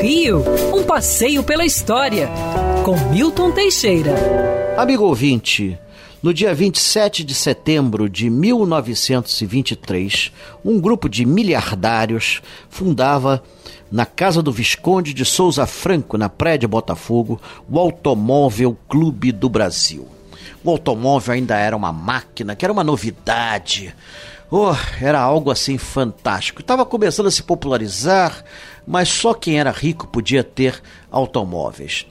Rio, um passeio pela história, com Milton Teixeira. Amigo ouvinte, no dia 27 de setembro de 1923, um grupo de miliardários fundava na casa do Visconde de Souza Franco, na Praia de Botafogo, o Automóvel Clube do Brasil. O automóvel ainda era uma máquina, que era uma novidade. Oh, era algo assim fantástico. Estava começando a se popularizar, mas só quem era rico podia ter automóveis.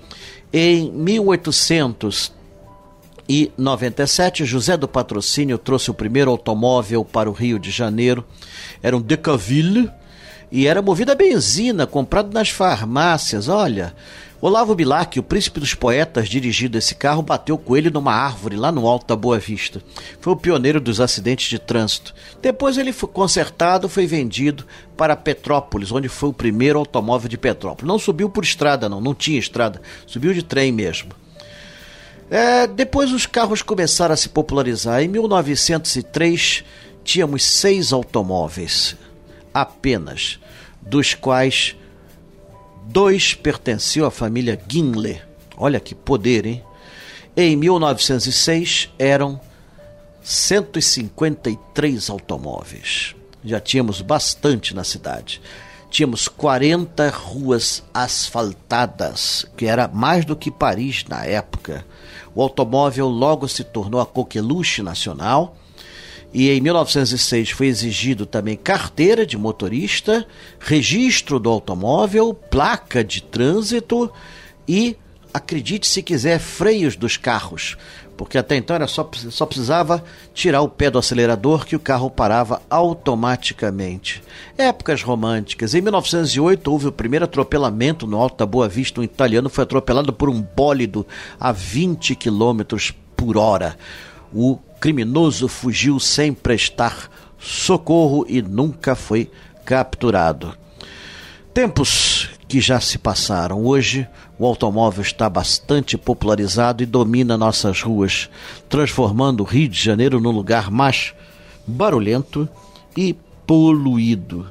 Em 1897, José do Patrocínio trouxe o primeiro automóvel para o Rio de Janeiro. Era um Decaville e era movido a benzina, comprado nas farmácias. Olha, Olavo Bilac, o príncipe dos poetas, dirigindo esse carro, bateu com ele numa árvore lá no alto da Boa Vista. Foi o pioneiro dos acidentes de trânsito. Depois ele foi consertado, foi vendido para Petrópolis, onde foi o primeiro automóvel de Petrópolis. Não subiu por estrada, não, não tinha estrada, subiu de trem mesmo. É, depois os carros começaram a se popularizar. Em 1903 tínhamos seis automóveis apenas, dos quais Dois pertenciam à família Ginle. Olha que poder, hein? Em 1906 eram 153 automóveis. Já tínhamos bastante na cidade. Tínhamos 40 ruas asfaltadas, que era mais do que Paris na época. O automóvel logo se tornou a coqueluche nacional e em 1906 foi exigido também carteira de motorista, registro do automóvel, placa de trânsito e, acredite se quiser, freios dos carros. Porque até então era só, só precisava tirar o pé do acelerador que o carro parava automaticamente. Épocas românticas. Em 1908 houve o primeiro atropelamento no Alto da Boa Vista. Um italiano foi atropelado por um bólido a 20 km por hora. O criminoso fugiu sem prestar socorro e nunca foi capturado. Tempos que já se passaram. Hoje, o automóvel está bastante popularizado e domina nossas ruas, transformando o Rio de Janeiro num lugar mais barulhento e poluído.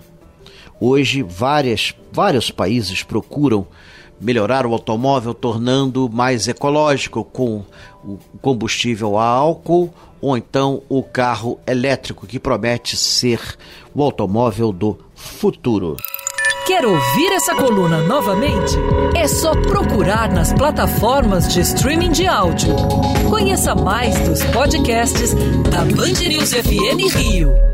Hoje, várias, vários países procuram melhorar o automóvel, tornando mais ecológico com o combustível a álcool ou então o carro elétrico que promete ser o automóvel do futuro. Quer ouvir essa coluna novamente? É só procurar nas plataformas de streaming de áudio. Conheça mais dos podcasts da Band News FM Rio.